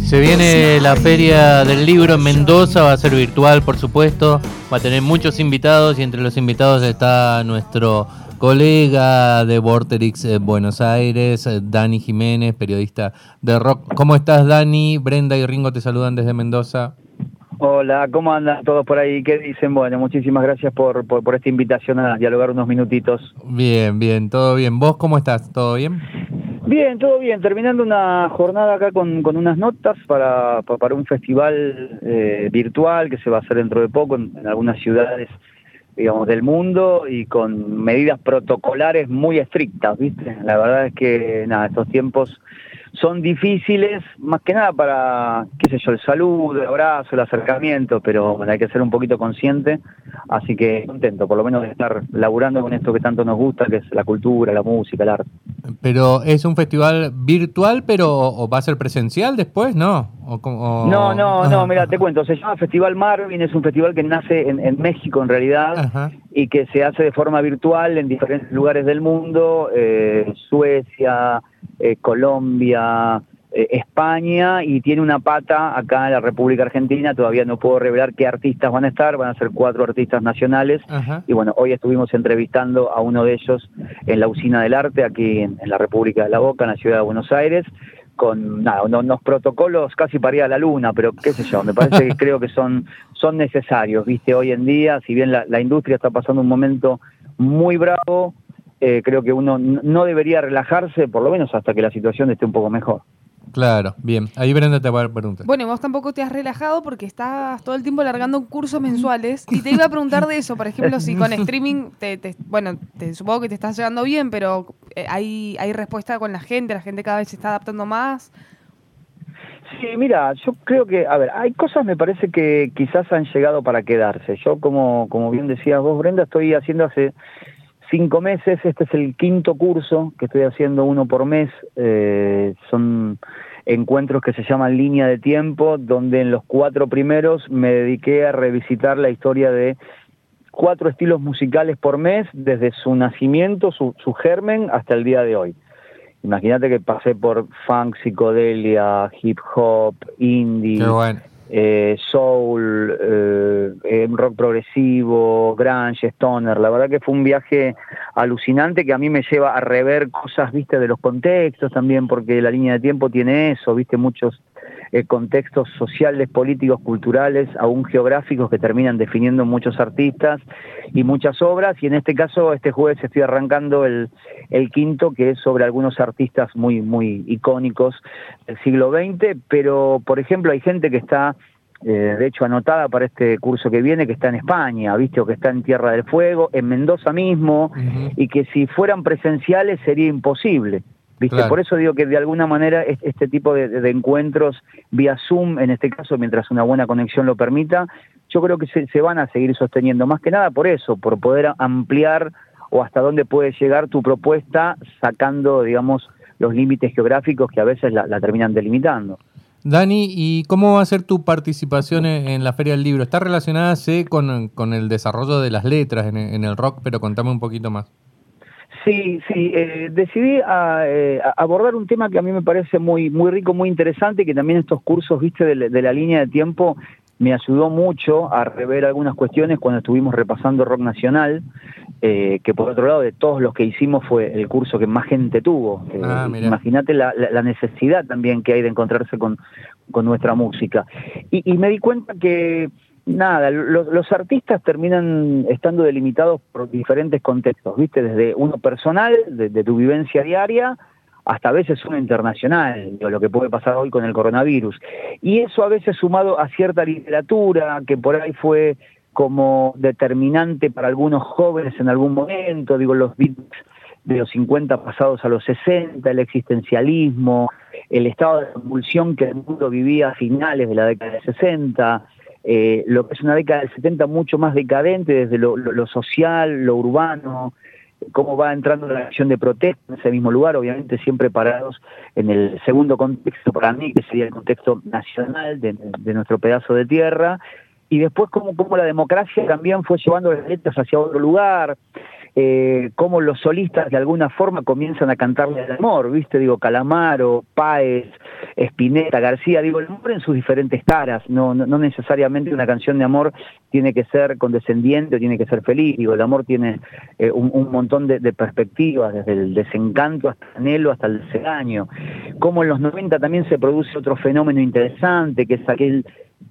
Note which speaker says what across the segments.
Speaker 1: Se viene la feria del libro en Mendoza, va a ser virtual por supuesto, va a tener muchos invitados y entre los invitados está nuestro colega de Vorterix eh, Buenos Aires, eh, Dani Jiménez, periodista de rock. ¿Cómo estás Dani? Brenda y Ringo te saludan desde Mendoza.
Speaker 2: Hola, ¿cómo andan todos por ahí? ¿Qué dicen? Bueno, muchísimas gracias por, por, por esta invitación a dialogar unos minutitos.
Speaker 1: Bien, bien, todo bien. ¿Vos cómo estás? ¿Todo bien?
Speaker 2: Bien, todo bien. Terminando una jornada acá con, con unas notas para, para un festival eh, virtual que se va a hacer dentro de poco en, en, algunas ciudades, digamos, del mundo y con medidas protocolares muy estrictas, ¿viste? La verdad es que, nada, estos tiempos son difíciles, más que nada para, qué sé yo, el saludo, el abrazo, el acercamiento, pero bueno, hay que ser un poquito consciente, así que contento por lo menos de estar laburando con esto que tanto nos gusta, que es la cultura, la música, el arte.
Speaker 1: Pero es un festival virtual, pero ¿o va a ser presencial después, ¿no?
Speaker 2: O, o... No, no, no, mira, te cuento, se llama Festival Marvin, es un festival que nace en, en México en realidad Ajá. y que se hace de forma virtual en diferentes lugares del mundo, eh, Suecia, eh, Colombia, eh, España y tiene una pata acá en la República Argentina. Todavía no puedo revelar qué artistas van a estar, van a ser cuatro artistas nacionales. Ajá. Y bueno, hoy estuvimos entrevistando a uno de ellos en la Usina del Arte, aquí en, en la República de la Boca, en la ciudad de Buenos Aires con nada, unos, protocolos casi para ir a la luna, pero qué sé yo, me parece que creo que son, son necesarios, viste, hoy en día, si bien la, la industria está pasando un momento muy bravo, eh, creo que uno no debería relajarse, por lo menos hasta que la situación esté un poco mejor.
Speaker 1: Claro, bien. Ahí Brenda te va a preguntar.
Speaker 3: Bueno, vos tampoco te has relajado porque estás todo el tiempo largando cursos mensuales. Y te iba a preguntar de eso, por ejemplo, si con streaming, te, te, bueno, te, supongo que te estás llevando bien, pero eh, hay, hay respuesta con la gente, la gente cada vez se está adaptando más.
Speaker 2: Sí, mira, yo creo que, a ver, hay cosas me parece que quizás han llegado para quedarse. Yo, como, como bien decías vos, Brenda, estoy haciendo hace cinco meses, este es el quinto curso que estoy haciendo uno por mes, eh, son encuentros que se llaman línea de tiempo, donde en los cuatro primeros me dediqué a revisitar la historia de cuatro estilos musicales por mes, desde su nacimiento, su, su germen, hasta el día de hoy. Imagínate que pasé por funk, psicodelia, hip hop, indie,
Speaker 1: bueno
Speaker 2: eh, soul, eh, rock progresivo, grunge, stoner. La verdad que fue un viaje alucinante que a mí me lleva a rever cosas, viste, de los contextos también, porque la línea de tiempo tiene eso, viste, muchos eh, contextos sociales, políticos, culturales, aún geográficos que terminan definiendo muchos artistas y muchas obras. Y en este caso, este jueves estoy arrancando el, el quinto, que es sobre algunos artistas muy, muy icónicos del siglo XX. Pero, por ejemplo, hay gente que está eh, de hecho anotada para este curso que viene, que está en España, ¿viste? O que está en Tierra del Fuego, en Mendoza mismo, uh -huh. y que si fueran presenciales sería imposible. ¿Viste? Claro. Por eso digo que de alguna manera este tipo de, de, encuentros vía Zoom, en este caso, mientras una buena conexión lo permita, yo creo que se, se, van a seguir sosteniendo. Más que nada por eso, por poder ampliar o hasta dónde puede llegar tu propuesta sacando, digamos, los límites geográficos que a veces la, la terminan delimitando.
Speaker 1: Dani, ¿y cómo va a ser tu participación en la Feria del Libro? ¿Está relacionada con, con, el desarrollo de las letras en, en el rock? Pero contame un poquito más.
Speaker 2: Sí, sí, eh, decidí a, eh, a abordar un tema que a mí me parece muy, muy rico, muy interesante, y que también estos cursos, viste, de, de, la línea de tiempo me ayudó mucho a rever algunas cuestiones cuando estuvimos repasando rock nacional, eh, que por otro lado de todos los que hicimos fue el curso que más gente tuvo. Ah, Imagínate la, la, necesidad también que hay de encontrarse con, con nuestra música. Y, y me di cuenta que nada, los, los, artistas terminan estando delimitados por diferentes contextos, ¿viste? Desde uno personal, de, tu vivencia diaria, hasta a veces uno internacional, lo que puede pasar hoy con el coronavirus. Y eso a veces sumado a cierta literatura, que por ahí fue como determinante para algunos jóvenes en algún momento, digo, los beats de los 50 pasados a los 60, el existencialismo, el estado de convulsión que el mundo vivía a finales de la década de 60, eh, lo que es una década del 70 mucho más decadente desde lo, social, lo urbano, cómo va entrando la acción de protesta en ese mismo lugar, obviamente siempre parados en el segundo contexto para mí, que sería el contexto nacional de, de nuestro pedazo de tierra, y después cómo, cómo la democracia también fue llevando las letras hacia otro lugar, eh, cómo los solistas de alguna forma comienzan a cantarle el amor, ¿viste? Digo, Calamaro, Páez, Spinetta, García, digo, el amor en sus diferentes caras, no, no, necesariamente una canción de amor tiene que ser condescendiente o tiene que ser feliz, digo, el amor tiene eh, un, montón de, perspectivas, desde el desencanto hasta el anhelo, hasta el desengaño. Como en los 90 también se produce otro fenómeno interesante, que es aquel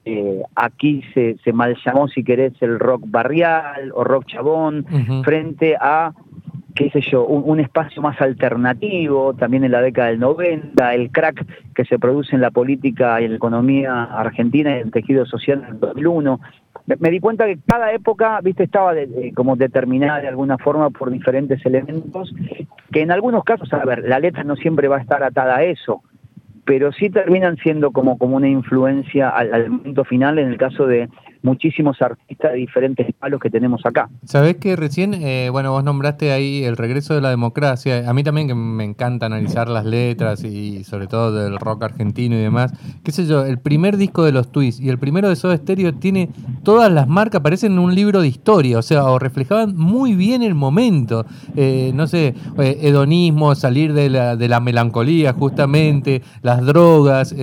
Speaker 2: eh, aquí se, se mal llamó, si querés, el rock barrial o rock chabón, frente a, qué sé yo, un, espacio más alternativo, también en la década del 90, el crack que se produce en la política y en la economía argentina y en el tejido social en el 2001. Me, di cuenta que cada época, viste, estaba como determinada de alguna forma por diferentes elementos, que en algunos casos, a ver, la letra no siempre va a estar atada a eso, pero sí terminan siendo como, como una influencia al, al final en el caso de muchísimos artistas de diferentes palos que tenemos acá.
Speaker 1: Sabés que recién, eh, bueno, vos nombraste ahí el regreso de la democracia. A mí también que me encanta analizar las letras y sobre todo del rock argentino y demás. Qué sé yo, el primer disco de los Twists y el primero de Soda Stereo tiene todas las marcas, parecen un libro de historia, o sea, o reflejaban muy bien el momento. Eh, no sé, eh, hedonismo, salir de la, de la melancolía justamente, las drogas,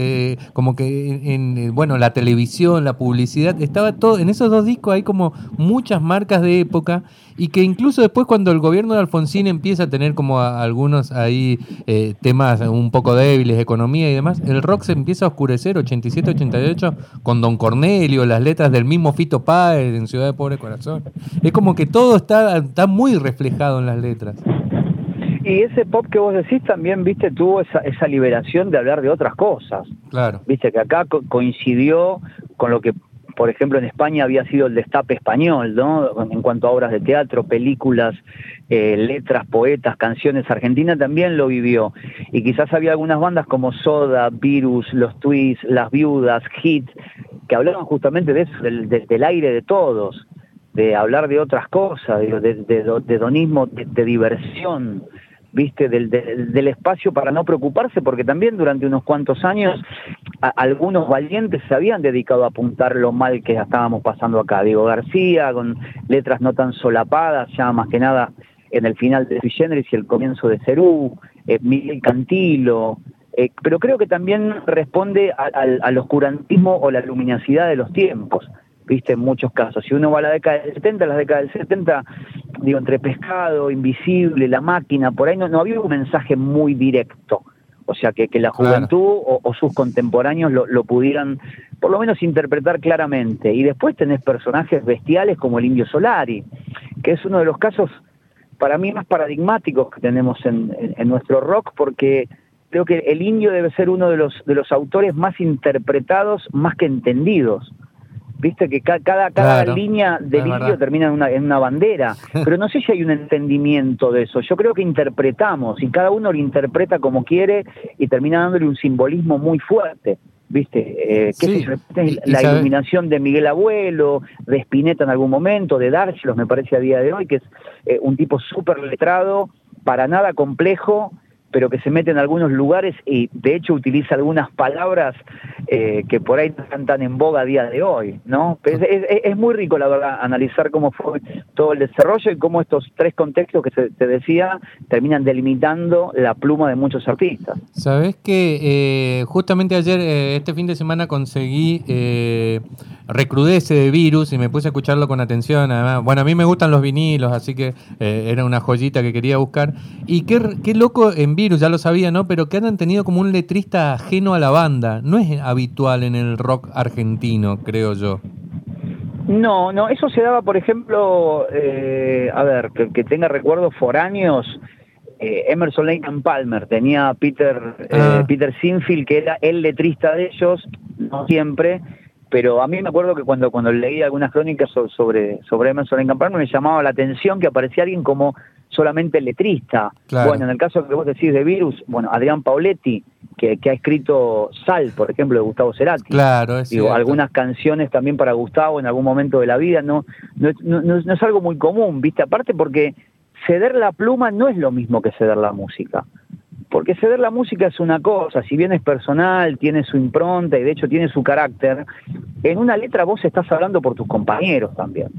Speaker 1: como que en, bueno, la televisión, la publicidad, estaba en esos dos discos hay como muchas marcas de época y que incluso después cuando el gobierno de Alfonsín empieza a tener como algunos ahí eh, temas un poco débiles, economía y demás, el rock se empieza a oscurecer 87, 88 con Don Cornelio, las letras del mismo Fito Páez en Ciudad de Pobre Corazón. Es como que todo está, está muy reflejado en las letras.
Speaker 2: Y ese pop que vos decís también, viste, tuvo esa, esa liberación de hablar de otras cosas.
Speaker 1: Claro.
Speaker 2: Viste que acá coincidió con lo que por ejemplo, en España había sido el destape español, ¿no? En cuanto a obras de teatro, películas, eh, letras, poetas, canciones. Argentina también lo vivió. Y quizás había algunas bandas como Soda, Virus, Los Twists, Las Viudas, Hit, que hablaban justamente de eso, del, aire de todos, de hablar de otras cosas, de, de, donismo, de diversión viste, del, del, espacio para no preocuparse, porque también durante unos cuantos años algunos valientes se habían dedicado a apuntar lo mal que estábamos pasando acá. Diego García, con letras no tan solapadas, ya más que nada en el final de Sui y el comienzo de Cerú, eh, Miguel Cantilo, eh, pero creo que también responde al oscurantismo o la luminosidad de los tiempos viste, en muchos casos. Si uno va a la década del 70, la década del 70, digo, entre pescado, invisible, la máquina, por ahí no, no había un mensaje muy directo. O sea, que, que la juventud o, sus contemporáneos lo, lo, pudieran por lo menos interpretar claramente. Y después tenés personajes bestiales como el Indio Solari, que es uno de los casos para mí más paradigmáticos que tenemos en, en nuestro rock, porque creo que el indio debe ser uno de los, de los autores más interpretados, más que entendidos viste que cada, cada línea de vídeo termina en una, en una bandera, pero no sé si hay un entendimiento de eso, yo creo que interpretamos y cada uno lo interpreta como quiere y termina dándole un simbolismo muy fuerte. ¿Viste? Eh, la iluminación de Miguel Abuelo, de Spinetta en algún momento, de Dargelos, me parece a día de hoy, que es eh, un tipo súper letrado, para nada complejo, pero que se mete en algunos lugares y de hecho utiliza algunas palabras eh, que por ahí no están tan en boga a día de hoy, ¿no? Es, muy rico, la verdad, analizar cómo fue todo el desarrollo y cómo estos tres contextos que se, te decía terminan delimitando la pluma de muchos artistas.
Speaker 1: Sabes que eh, justamente ayer, eh, este fin de semana, conseguí recrudece de virus y me puse a escucharlo con atención. Además, bueno, a mí me gustan los vinilos, así que era una joyita que quería buscar. Y qué, qué loco en virus, ya lo sabía, ¿no? Pero que han tenido como un letrista ajeno a la banda. No es habitual en el rock argentino, creo yo.
Speaker 2: No, no, eso se daba, por ejemplo, eh, a ver, que, tenga recuerdos foráneos. Eh, Emerson Lake and Palmer tenía Peter eh, ah. Peter Sinfield que era el letrista de ellos no siempre pero a mí me acuerdo que cuando cuando leí algunas crónicas sobre sobre Emerson Lake and Palmer me llamaba la atención que aparecía alguien como solamente letrista. Bueno, en el caso que vos decís de Virus, bueno, Adrián Pauletti, que, ha escrito Sal, por ejemplo, de Gustavo Cerati.
Speaker 1: Claro, es
Speaker 2: Digo, algunas canciones también para Gustavo en algún momento de la vida, no, no, no, es algo muy común, ¿viste? Aparte porque ceder la pluma no es lo mismo que ceder la música. Porque ceder la música es una cosa, si bien es personal, tiene su impronta y de hecho tiene su carácter, en una letra vos estás hablando por tus compañeros también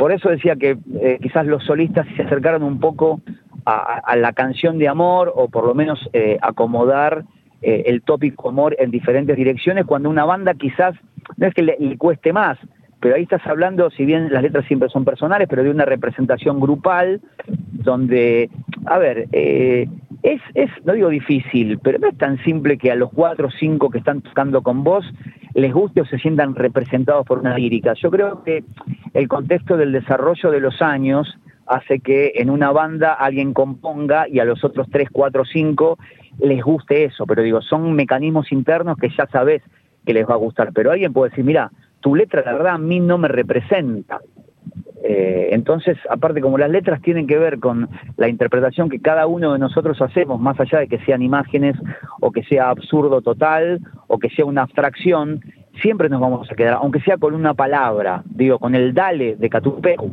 Speaker 2: por eso decía que eh, quizás los solistas se acercaron un poco a, la canción de amor o por lo menos eh, acomodar eh, el tópico amor en diferentes direcciones cuando una banda quizás no es que le, cueste más, pero ahí estás hablando, si bien las letras siempre son personales, pero de una representación grupal donde, a ver, es, es, no digo difícil, pero no es tan simple que a los cuatro o cinco que están tocando con vos les guste o se sientan representados por una lírica. Yo creo que el contexto del desarrollo de los años hace que en una banda alguien componga y a los otros tres, cuatro, cinco les guste eso, pero digo, son mecanismos internos que ya sabes que les va a gustar, pero alguien puede decir, mira, tu letra la verdad a mí no me representa, eh, entonces, aparte, como las letras tienen que ver con la interpretación que cada uno de nosotros hacemos, más allá de que sean imágenes o que sea absurdo total o que sea una abstracción, siempre nos vamos a quedar, aunque sea con una palabra, digo, con el dale de Catupeu,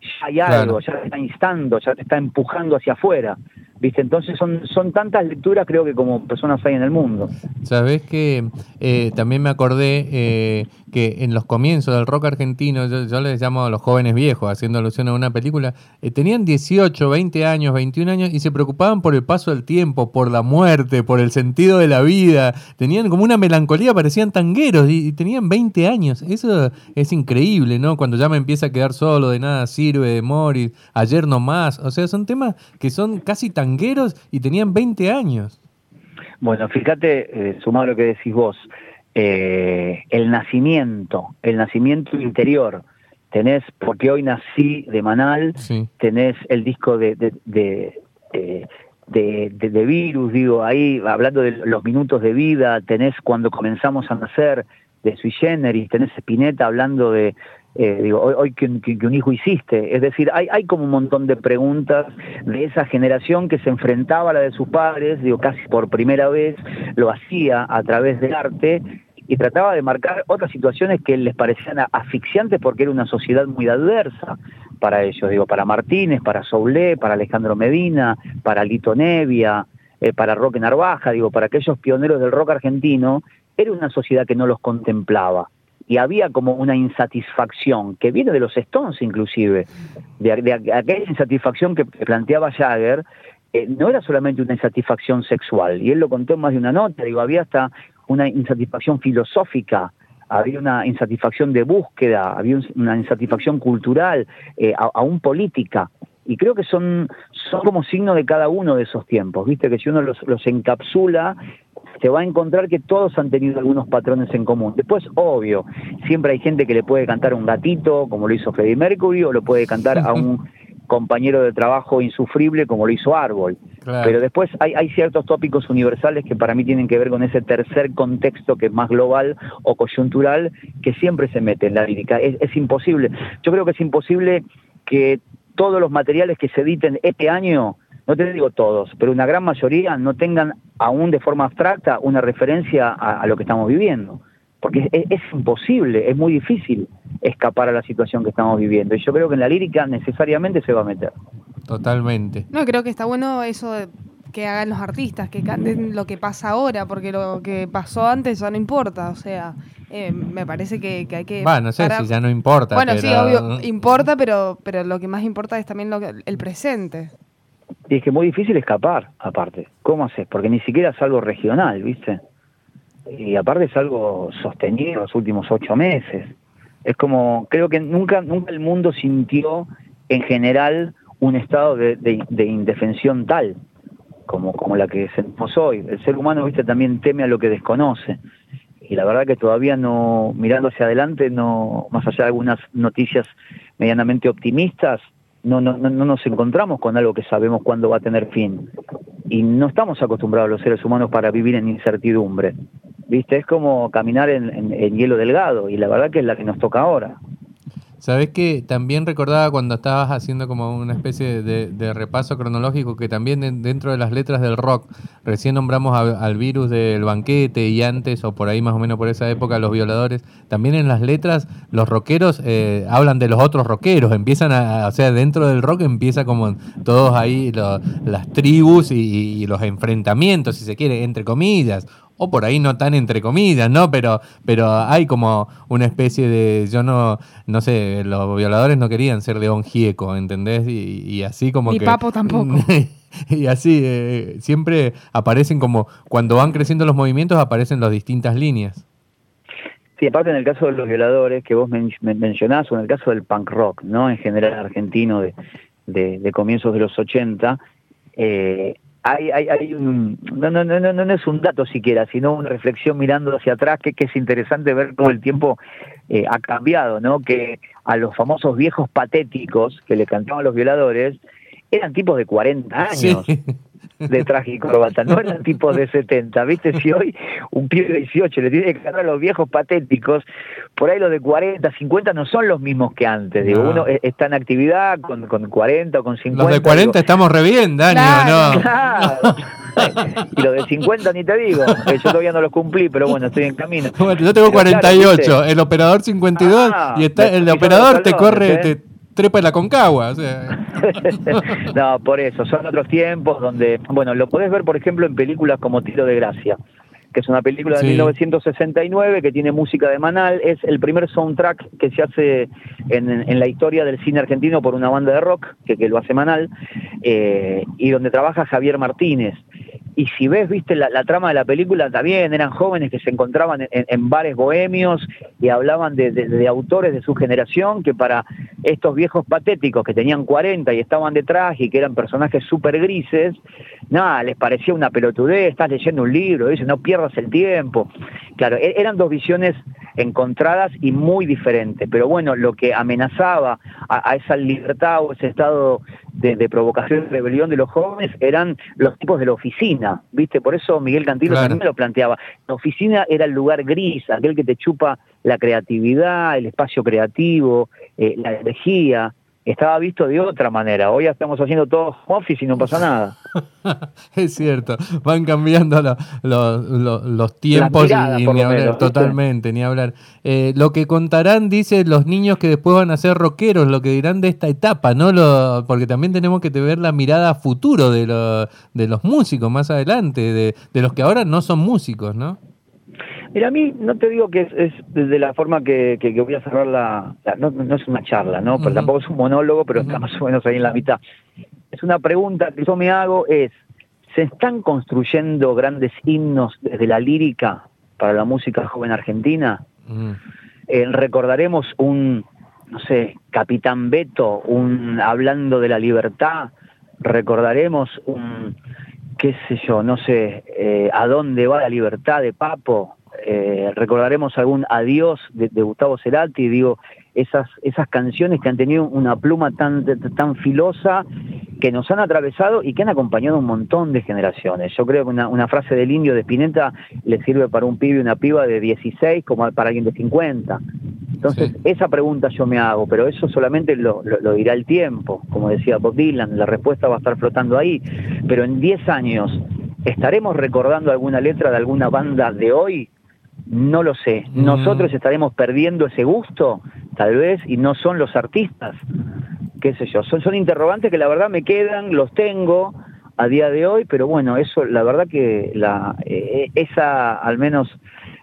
Speaker 2: ya hay algo, ya te está instando, ya te está empujando hacia afuera. ¿Viste? Entonces son, son tantas lecturas creo que como personas hay en el mundo.
Speaker 1: Sabes que eh, también me acordé eh, que en los comienzos del rock argentino, yo, les llamo a los jóvenes viejos, haciendo alusión a una película, eh, tenían 18, 20 años, 21 años y se preocupaban por el paso del tiempo, por la muerte, por el sentido de la vida. Tenían como una melancolía, parecían tangueros y, tenían 20 años. Eso es increíble, ¿no? Cuando ya me empieza a quedar solo, de nada sirve, de morir, ayer no más. O sea, son temas que son casi tangueros y tenían 20 años.
Speaker 2: Bueno, fíjate, eh, sumado a lo que decís vos, eh, el nacimiento, el nacimiento interior. Tenés, porque hoy nací de Manal, tenés el disco de, de, de, de, virus, digo, ahí hablando de los minutos de vida, tenés cuando comenzamos a nacer de Sui Generis, tenés Spinetta hablando de, eh, digo, hoy, hoy que, un hijo hiciste. Es decir, hay, hay como un montón de preguntas de esa generación que se enfrentaba a la de sus padres, digo, casi por primera vez, lo hacía a través del arte y trataba de marcar otras situaciones que les parecían asfixiantes porque era una sociedad muy adversa para ellos, digo, para Martínez, para Soulé, para Alejandro Medina, para Lito Nevia, eh, para Roque Narvaja, digo, para aquellos pioneros del rock argentino, era una sociedad que no los contemplaba. Y había como una insatisfacción, que viene de los Stones inclusive, de, aquella insatisfacción que planteaba Jagger, eh, no era solamente una insatisfacción sexual, y él lo contó en más de una nota, digo, había hasta una insatisfacción filosófica, había una insatisfacción de búsqueda, había una insatisfacción cultural, eh, aún política. Y creo que son, son como signo de cada uno de esos tiempos, ¿viste? Que si uno los, los encapsula, se va a encontrar que todos han tenido algunos patrones en común. Después, obvio, siempre hay gente que le puede cantar a un gatito, como lo hizo Freddie Mercury, o lo puede cantar a un compañero de trabajo insufrible como lo hizo Árbol. Pero después hay, hay, ciertos tópicos universales que para mí tienen que ver con ese tercer contexto que es más global o coyuntural que siempre se mete en la lírica. Es, es imposible. Yo creo que es imposible que todos los materiales que se editen este año, no te digo todos, pero una gran mayoría no tengan aún de forma abstracta una referencia a lo que estamos viviendo porque es, imposible, es muy difícil escapar a la situación que estamos viviendo. Y yo creo que en la lírica necesariamente se va a meter.
Speaker 1: Totalmente.
Speaker 3: No, creo que está bueno eso que hagan los artistas, que canten lo que pasa ahora, porque lo que pasó antes ya no importa. O sea, eh, me parece que, hay que.
Speaker 1: Bueno, no sé si ya no importa.
Speaker 3: Bueno, sí, obvio, importa, pero, pero lo que más importa es también lo el presente.
Speaker 2: Y es que es muy difícil escapar, aparte. ¿Cómo haces? Porque ni siquiera es algo regional, ¿viste? y aparte es algo sostenido los últimos ocho meses. Es como, creo que nunca, nunca el mundo sintió en general un estado de, de, indefensión tal como, como la que sentimos hoy. El ser humano, viste, también teme a lo que desconoce. Y la verdad que todavía no, mirando hacia adelante, no, más allá de algunas noticias medianamente optimistas, no, no, no, no nos encontramos con algo que sabemos cuándo va a tener fin. Y no estamos acostumbrados los seres humanos para vivir en incertidumbre. ¿Viste? Es como caminar en, en, hielo delgado y la verdad que es la que nos toca ahora.
Speaker 1: Sabes que también recordaba cuando estabas haciendo como una especie de, repaso cronológico que también dentro de las letras del rock, recién nombramos al virus del banquete y antes, o por ahí más o menos por esa época, los violadores, también en las letras los rockeros eh, hablan de los otros rockeros, empiezan a, o sea, dentro del rock empieza como todos ahí las tribus y, y los enfrentamientos, si se quiere, entre comillas, o por ahí no tan entre comillas, ¿no? Pero, pero hay como una especie de, yo no, no sé, los violadores no querían ser León Gieco, ¿entendés? Y, así como
Speaker 3: Ni
Speaker 1: que...
Speaker 3: Papo tampoco.
Speaker 1: y así, eh, siempre aparecen como, cuando van creciendo los movimientos, aparecen las distintas líneas.
Speaker 2: Sí, aparte en el caso de los violadores que vos mencionás, o en el caso del punk rock, ¿no? En general argentino de, de, comienzos de los 80, eh, hay, hay, hay un, no, no, no, no, es un dato siquiera, sino una reflexión mirando hacia atrás que, que es interesante ver cómo el tiempo eh, ha cambiado, ¿no? Que a los famosos viejos patéticos que le cantaban los violadores eran tipos de 40 años de traje y corbata, no eran tipos de 70, ¿viste? Si hoy un pibe de 18 le tiene que cantar a los viejos patéticos, por ahí los de 40, 50 no son los mismos que antes, digo, uno e-, está en actividad con, con 40 o con 50.
Speaker 1: Los de 40 estamos re bien, Dani, no?
Speaker 2: Claro. y los de 50 ni te digo, yo todavía no los cumplí, pero bueno, estoy en camino.
Speaker 1: yo tengo 48, el operador 52 ah, y está, el operador te corre, te trepa en la concagua. O sea.
Speaker 2: no, por eso, son otros tiempos donde, bueno, lo podés ver, por ejemplo, en películas como Tiro de Gracia que es una película de 1969 que tiene música de Manal, es el primer soundtrack que se hace en, la historia del cine argentino por una banda de rock, que, que lo hace Manal, eh, y donde trabaja Javier Martínez y si ves, viste, la, trama de la película, también eran jóvenes que se encontraban en, bares bohemios y hablaban de, autores de su generación que para estos viejos patéticos que tenían 40 y estaban detrás y que eran personajes súper grises, nada, les parecía una pelotudez, estás leyendo un libro, dice, no pierdas el tiempo. Claro, e, eran dos visiones encontradas y muy diferentes, pero bueno, lo que amenazaba a, esa libertad o ese estado de, provocación y rebelión de los jóvenes eran los tipos de la oficina, ¿viste? Por eso Miguel Cantilo también lo planteaba. La oficina era el lugar gris, aquel que te chupa la creatividad, el espacio creativo, eh, la energía estaba visto de otra manera. Hoy estamos haciendo todo office y no pasa nada.
Speaker 1: es cierto, van cambiando los tiempos y, ni hablar, totalmente, ni hablar. Eh, lo que contarán, dice, los niños que después van a ser rockeros, lo que dirán de esta etapa, ¿no? Lo, porque también tenemos que ver la mirada a futuro de, de los músicos más adelante, de, de los que ahora no son músicos, ¿no?
Speaker 2: Mira, a mí no te digo que es, de la forma que, voy a cerrar la... no, es una charla, ¿no? Pero tampoco es un monólogo, pero está más o menos ahí en la mitad. Es una pregunta que yo me hago, es, ¿se están construyendo grandes himnos desde la lírica para la música joven argentina? Eh, recordaremos un, no sé, Capitán Beto, un hablando de la libertad, recordaremos un, qué sé yo, no sé, eh, a dónde va la libertad de Papo, eh, recordaremos algún adiós de, Gustavo Cerati, digo, esas, esas canciones que han tenido una pluma tan, tan filosa que nos han atravesado y que han acompañado un montón de generaciones. Yo creo que una, frase del indio de Spinetta le sirve para un pibe y una piba de 16 como para alguien de 50. Entonces, esa pregunta yo me hago, pero eso solamente lo, dirá el tiempo. Como decía Bob Dylan, la respuesta va a estar flotando ahí. Pero en 10 años, ¿estaremos recordando alguna letra de alguna banda de hoy? No lo sé. Mm. Nosotros estaremos perdiendo ese gusto, tal vez, y no son los artistas. Qué sé yo. Son, son interrogantes que la verdad me quedan, los tengo a día de hoy, pero bueno, eso, la verdad que la, eh, esa, al menos,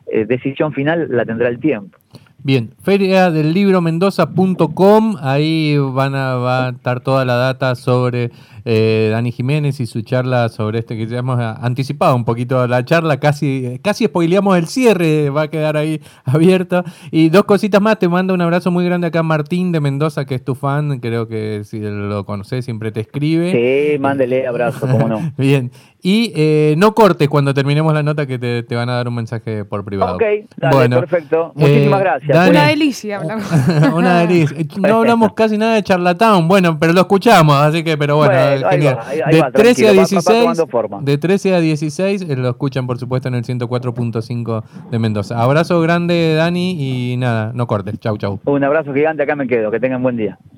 Speaker 2: eh, decisión final la tendrá el tiempo.
Speaker 1: Bien, feria del libro mendoza.com, ahí van a, va a estar toda la data sobre eh, Dani Jiménez y su charla sobre este que ya hemos anticipado un poquito la charla, casi, casi spoileamos el cierre, va a quedar ahí abierto. Y dos cositas más, te mando un abrazo muy grande acá Martín de Mendoza, que es tu fan, creo que si lo conoces siempre te escribe.
Speaker 2: Sí, mándele abrazo, cómo no.
Speaker 1: Bien, y eh, no cortes cuando terminemos la nota que te, van a dar un mensaje por privado.
Speaker 2: Ok, dale, perfecto. Muchísimas eh, gracias.
Speaker 3: Una delicia hablamos.
Speaker 1: una delicia. No hablamos casi nada de charlatán, bueno, pero lo escuchamos, así que, pero bueno, genial. de, 13 a 16, de 13 a 16 lo escuchan, por supuesto, en el 104.5 de Mendoza. Abrazo grande, Dani, y nada, no cortes. Chau, chau.
Speaker 2: Un abrazo gigante, acá me quedo. Que tengan buen día.